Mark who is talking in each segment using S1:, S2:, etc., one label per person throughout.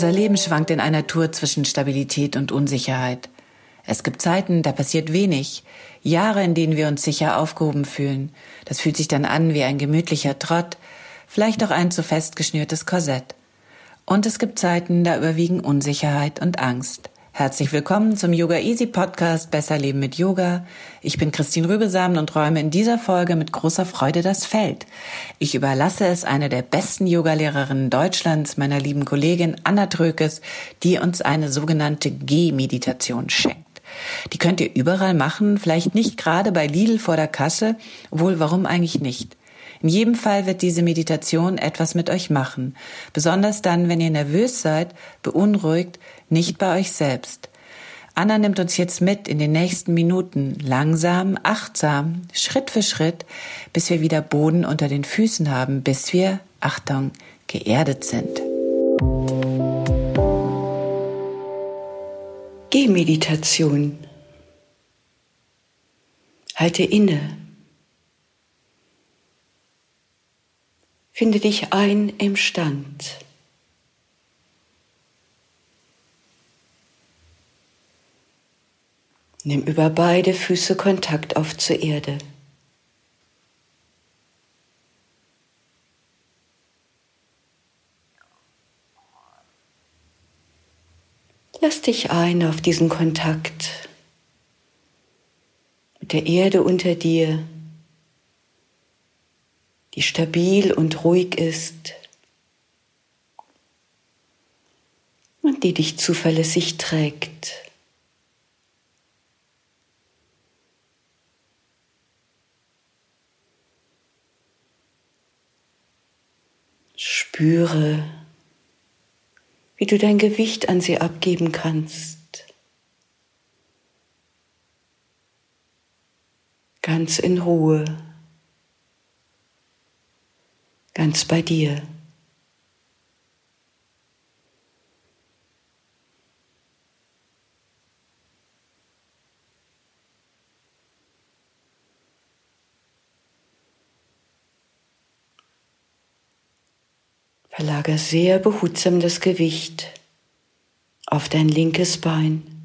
S1: Unser Leben schwankt in einer Tour zwischen Stabilität und Unsicherheit. Es gibt Zeiten, da passiert wenig, Jahre, in denen wir uns sicher aufgehoben fühlen. Das fühlt sich dann an wie ein gemütlicher Trott, vielleicht auch ein zu fest geschnürtes Korsett. Und es gibt Zeiten, da überwiegen Unsicherheit und Angst. Herzlich willkommen zum Yoga Easy Podcast Besser Leben mit Yoga. Ich bin Christine Rübesamen und räume in dieser Folge mit großer Freude das Feld. Ich überlasse es einer der besten Yogalehrerinnen Deutschlands, meiner lieben Kollegin Anna Trökes, die uns eine sogenannte G-Meditation schenkt. Die könnt ihr überall machen, vielleicht nicht gerade bei Lidl vor der Kasse, wohl warum eigentlich nicht. In jedem Fall wird diese Meditation etwas mit euch machen, besonders dann, wenn ihr nervös seid, beunruhigt, nicht bei euch selbst. Anna nimmt uns jetzt mit in den nächsten Minuten, langsam, achtsam, Schritt für Schritt, bis wir wieder Boden unter den Füßen haben, bis wir, Achtung, geerdet sind.
S2: Gehmeditation. Halte inne. Finde dich ein im Stand. Nimm über beide Füße Kontakt auf zur Erde. Lass dich ein auf diesen Kontakt mit der Erde unter dir die stabil und ruhig ist und die dich zuverlässig trägt. Spüre, wie du dein Gewicht an sie abgeben kannst. Ganz in Ruhe ganz bei dir. Verlager sehr behutsam das Gewicht auf dein linkes Bein.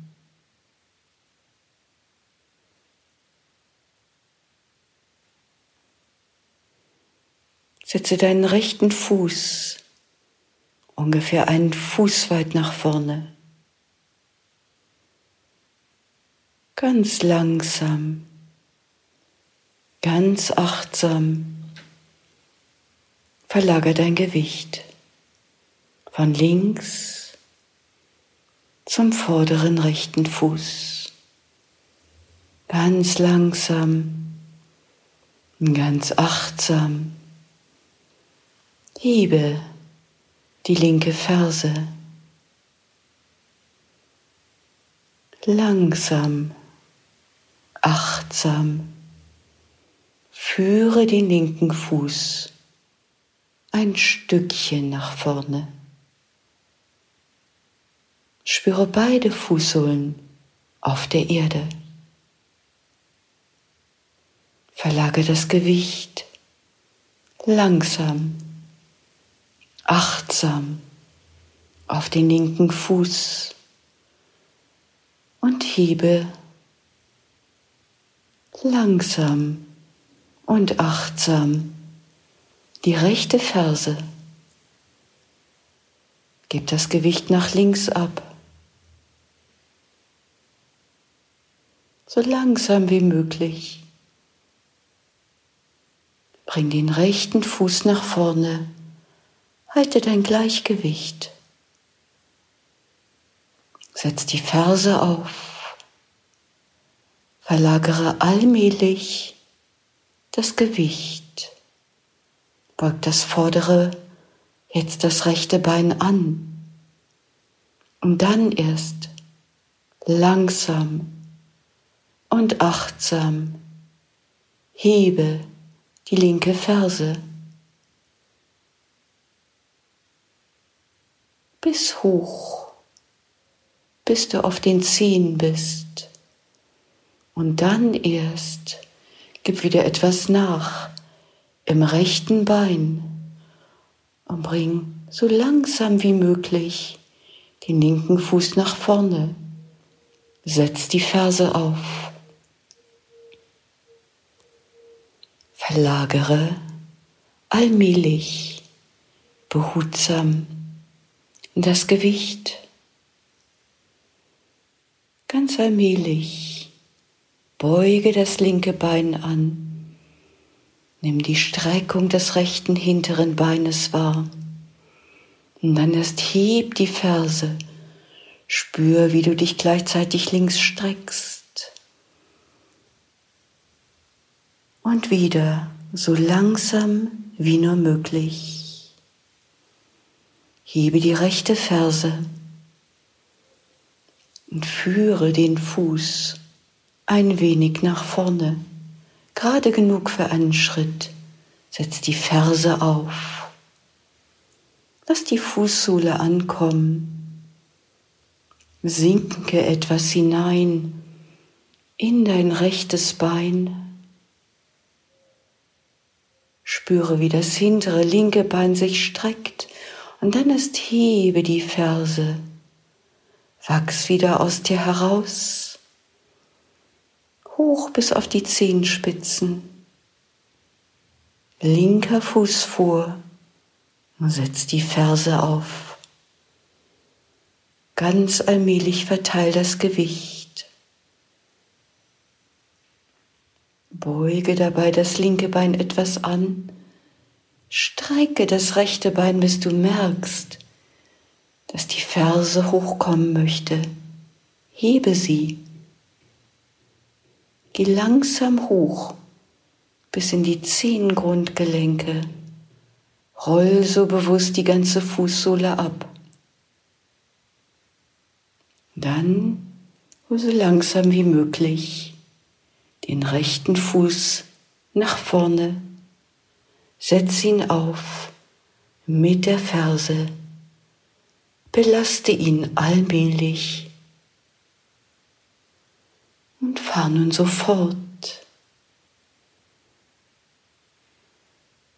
S2: Setze deinen rechten Fuß ungefähr einen Fuß weit nach vorne. Ganz langsam, ganz achtsam verlager dein Gewicht von links zum vorderen rechten Fuß. Ganz langsam, ganz achtsam Hebe die linke Ferse. Langsam, achtsam, führe den linken Fuß ein Stückchen nach vorne. Spüre beide Fußsohlen auf der Erde. Verlage das Gewicht langsam achtsam auf den linken Fuß und hebe langsam und achtsam die rechte Ferse. Gib das Gewicht nach links ab. So langsam wie möglich. Bring den rechten Fuß nach vorne Halte dein Gleichgewicht. Setz die Ferse auf. Verlagere allmählich das Gewicht. Beug das vordere, jetzt das rechte Bein an. Und dann erst langsam und achtsam hebe die linke Ferse bis hoch, bis du auf den Zehen bist. Und dann erst gib wieder etwas nach im rechten Bein und bring so langsam wie möglich den linken Fuß nach vorne. Setz die Ferse auf. Verlagere allmählich, behutsam das Gewicht. Ganz allmählich beuge das linke Bein an. Nimm die Streckung des rechten hinteren Beines wahr. Und dann erst heb die Ferse. Spür, wie du dich gleichzeitig links streckst. Und wieder so langsam wie nur möglich. Hebe die rechte Ferse und führe den Fuß ein wenig nach vorne, gerade genug für einen Schritt. Setz die Ferse auf. Lass die Fußsohle ankommen. Sinke etwas hinein in dein rechtes Bein. Spüre, wie das hintere linke Bein sich streckt und dann ist hebe die Ferse, wachs wieder aus dir heraus, hoch bis auf die Zehenspitzen, linker Fuß vor, setz die Ferse auf. Ganz allmählich verteil das Gewicht. Beuge dabei das linke Bein etwas an Strecke das rechte Bein, bis du merkst, dass die Ferse hochkommen möchte. Hebe sie. Geh langsam hoch bis in die Zehengrundgelenke. Roll so bewusst die ganze Fußsohle ab. Dann hol so langsam wie möglich den rechten Fuß nach vorne setz ihn auf mit der Ferse, belaste ihn allmählich und fahr nun sofort.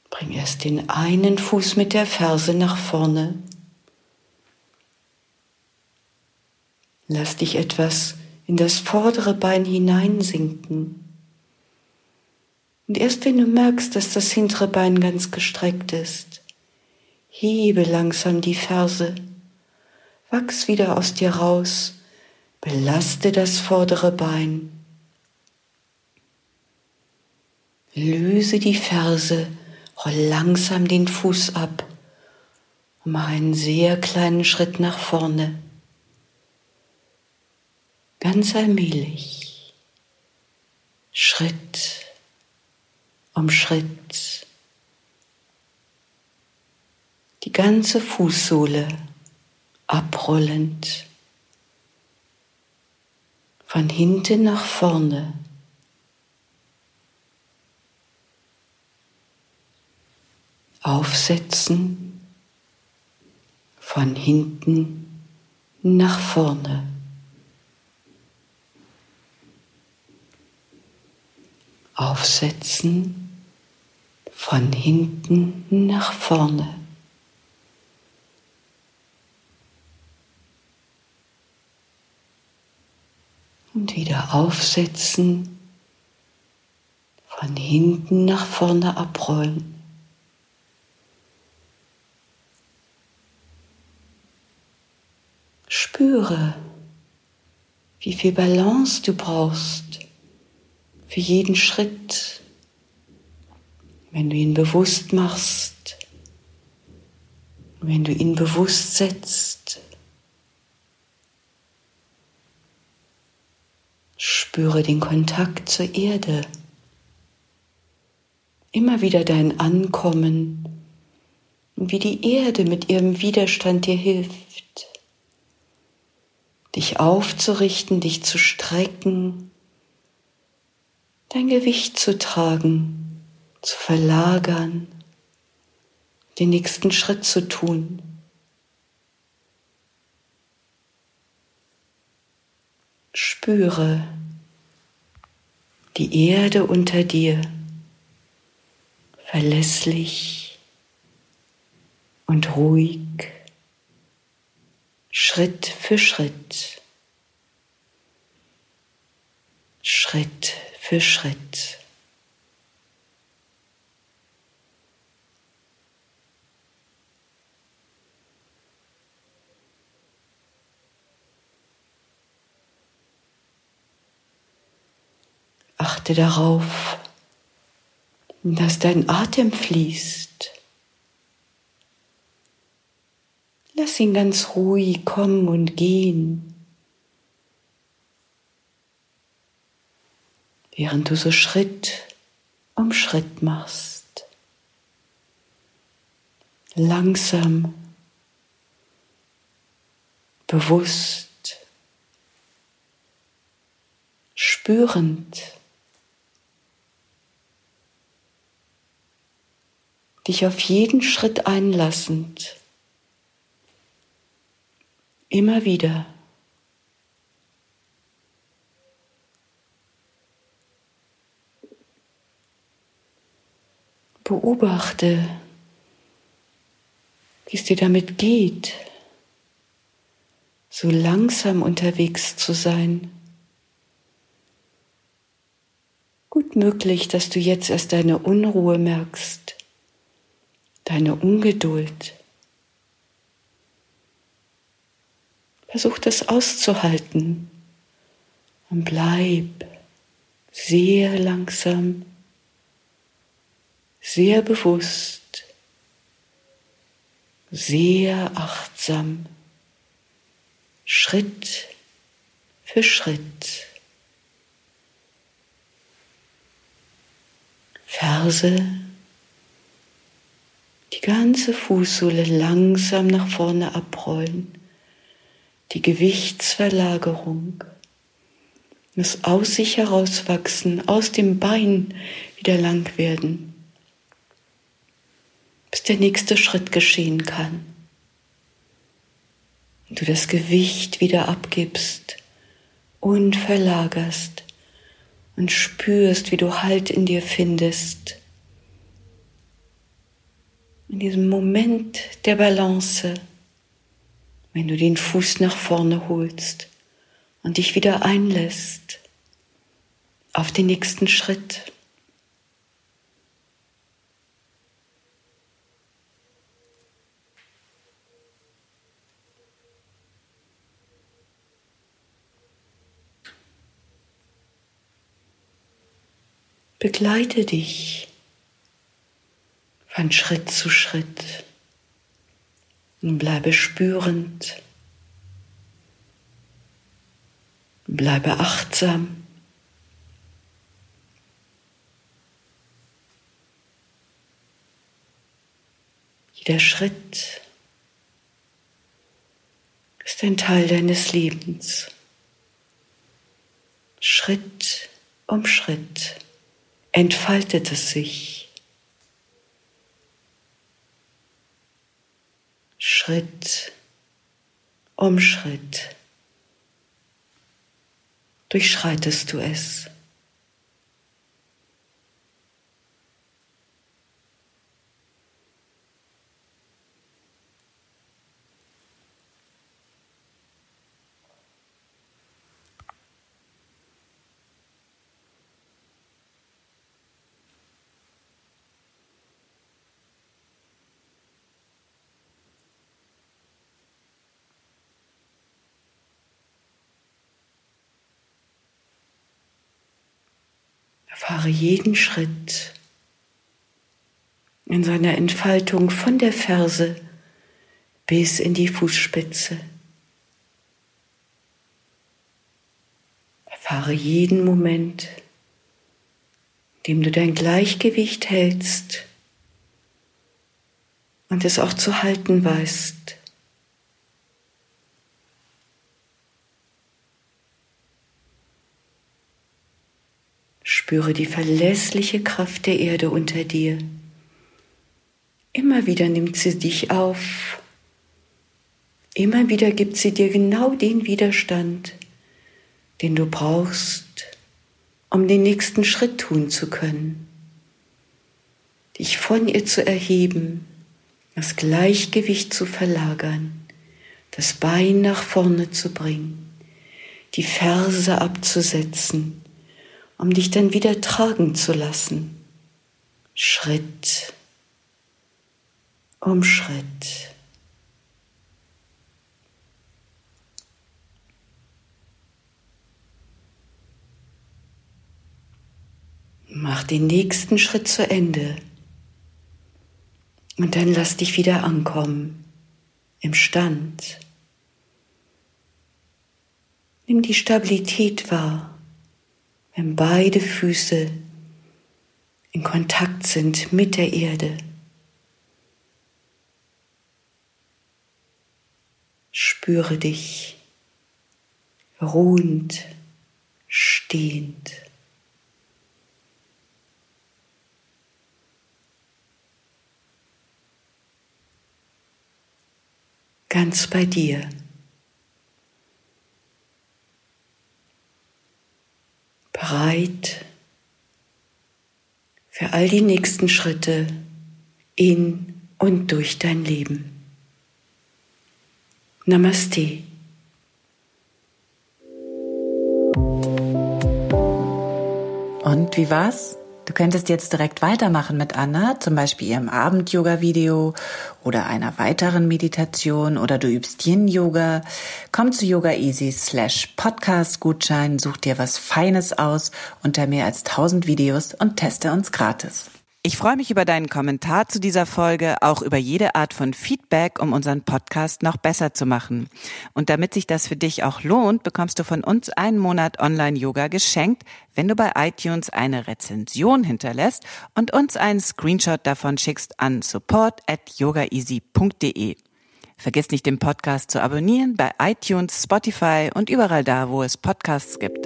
S2: Bring erst den einen Fuß mit der Ferse nach vorne. Lass dich etwas in das vordere Bein hineinsinken. Und erst wenn du merkst, dass das hintere Bein ganz gestreckt ist, hebe langsam die Ferse, wachs wieder aus dir raus, belaste das vordere Bein, löse die Ferse, roll langsam den Fuß ab. Und mach einen sehr kleinen Schritt nach vorne. Ganz allmählich. Schritt um Schritt. Die ganze Fußsohle abrollend von hinten nach vorne. Aufsetzen von hinten nach vorne. Aufsetzen von hinten nach vorne. Und wieder aufsetzen, von hinten nach vorne abrollen. Spüre, wie viel Balance du brauchst für jeden Schritt wenn du ihn bewusst machst, wenn du ihn bewusst setzt, spür Spüre den Kontakt zur Erde. Immer wieder dein Ankommen und wie die Erde mit ihrem Widerstand dir hilft, dich aufzurichten, dich zu strecken, dein Gewicht zu tragen, zu verlagern, den nächsten Schritt zu tun. Spüre die Erde unter dir, verlässlich und ruhig, Schritt für Schritt, Schritt für Schritt. Achte darauf, dass dein Atem fließt. Lass ihn ganz ruhig kommen und gehen, während du so Schritt um Schritt machst. Langsam, bewusst, spürend. Dich auf jeden Schritt einlassend, immer wieder. Beobachte, wie es dir damit geht, so langsam unterwegs zu sein. Gut möglich, dass du jetzt erst deine Unruhe merkst deine Ungeduld. Versuch das auszuhalten und bleib sehr langsam, sehr bewusst, sehr achtsam, Schritt für Schritt. Verse die ganze Fußsohle langsam nach vorne abrollen. Die Gewichtsverlagerung. Das aus sich herauswachsen, aus dem Bein wieder lang werden, bis der nächste Schritt geschehen kann. Und du das Gewicht wieder abgibst und verlagerst und spürst, wie du Halt in dir findest in diesem Moment der Balance, wenn du den Fuß nach vorne holst und dich wieder einlässt auf den nächsten Schritt. Begleite dich von Schritt zu Schritt und bleibe spürend, bleibe achtsam. Jeder Schritt ist ein Teil deines Lebens. Schritt um Schritt entfaltet es sich. Schritt um Schritt durchschreitest du es. Erfahre jeden Schritt in seiner Entfaltung von der Ferse bis in die Fußspitze. Fahre jeden Moment, in dem du dein Gleichgewicht hältst und es auch zu halten weißt. Spüre die verlässliche Kraft der Erde unter dir. Immer wieder nimmt sie dich auf. Immer wieder gibt sie dir genau den Widerstand, den du brauchst, um den nächsten Schritt tun zu können. Dich von ihr zu erheben, das Gleichgewicht zu verlagern, das Bein nach vorne zu bringen, die Ferse abzusetzen um dich dann wieder tragen zu lassen. Schritt um Schritt. Mach den nächsten Schritt zu Ende und dann lass dich wieder ankommen im Stand. Nimm die Stabilität wahr wenn beide Füße in Kontakt sind mit der Erde. Spüre dich ruhend, stehend. Ganz bei dir. Bereit für all die nächsten Schritte in und durch dein Leben. Namaste.
S1: Und wie war's? Du könntest jetzt direkt weitermachen mit Anna, zum Beispiel ihrem Abend-Yoga-Video oder einer weiteren Meditation oder du übst Yin-Yoga. Komm zu Yoga Easy slash Podcast-Gutschein, such dir was Feines aus unter mehr als 1000 Videos und teste uns gratis. Ich freue mich über deinen Kommentar zu dieser Folge, auch über jede Art von Feedback, um unseren Podcast noch besser zu machen. Und damit sich das für dich auch lohnt, bekommst du von uns einen Monat Online-Yoga geschenkt, wenn du bei iTunes eine Rezension hinterlässt und uns einen Screenshot davon schickst an support at yogaeasy.de. Vergiss nicht, den Podcast zu abonnieren bei iTunes, Spotify und überall da, wo es Podcasts gibt.